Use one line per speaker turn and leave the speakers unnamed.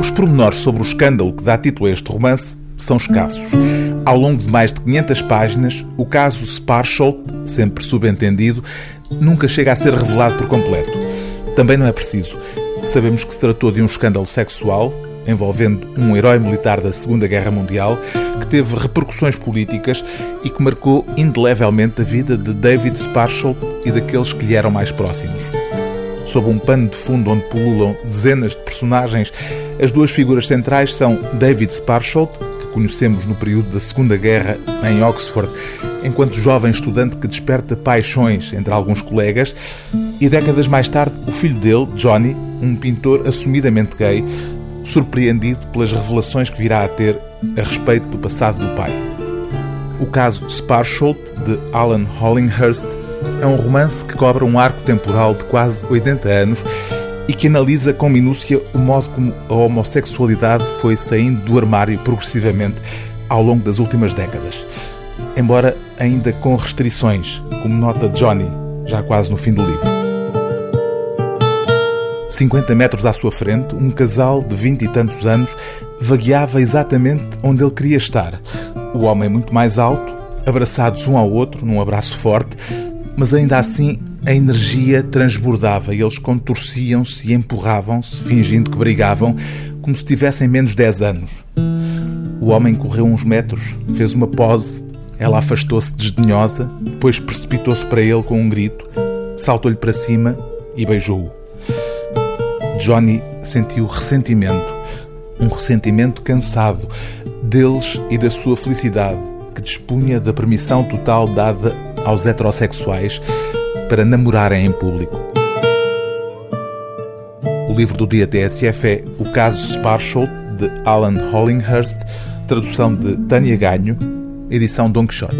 Os pormenores sobre o escândalo que dá título a este romance são escassos. Ao longo de mais de 500 páginas, o caso Sparsholt, sempre subentendido, nunca chega a ser revelado por completo. Também não é preciso. Sabemos que se tratou de um escândalo sexual envolvendo um herói militar da Segunda Guerra Mundial que teve repercussões políticas e que marcou indelevelmente a vida de David Sparsholt e daqueles que lhe eram mais próximos. Sob um pano de fundo onde pululam dezenas de personagens, as duas figuras centrais são David Sparsholt, que conhecemos no período da Segunda Guerra em Oxford, enquanto jovem estudante que desperta paixões entre alguns colegas, e décadas mais tarde o filho dele, Johnny, um pintor assumidamente gay, surpreendido pelas revelações que virá a ter a respeito do passado do pai. O caso Sparsholt, de Alan Hollinghurst, é um romance que cobra um arco temporal de quase 80 anos e que analisa com minúcia o modo como a homossexualidade foi saindo do armário progressivamente ao longo das últimas décadas. Embora ainda com restrições, como nota Johnny, já quase no fim do livro. 50 metros à sua frente, um casal de vinte e tantos anos vagueava exatamente onde ele queria estar. O homem muito mais alto, abraçados um ao outro num abraço forte, mas ainda assim a energia transbordava e eles contorciam-se e empurravam-se, fingindo que brigavam, como se tivessem menos 10 anos. O homem correu uns metros, fez uma pose, ela afastou-se desdenhosa, depois precipitou-se para ele com um grito, saltou-lhe para cima e beijou-o. Johnny sentiu ressentimento, um ressentimento cansado deles e da sua felicidade, que dispunha da permissão total dada aos heterossexuais para namorarem em público. O livro do dia TSF é O Caso Sparsholt, de Alan Hollinghurst, tradução de Tânia Ganho, edição Don Quixote.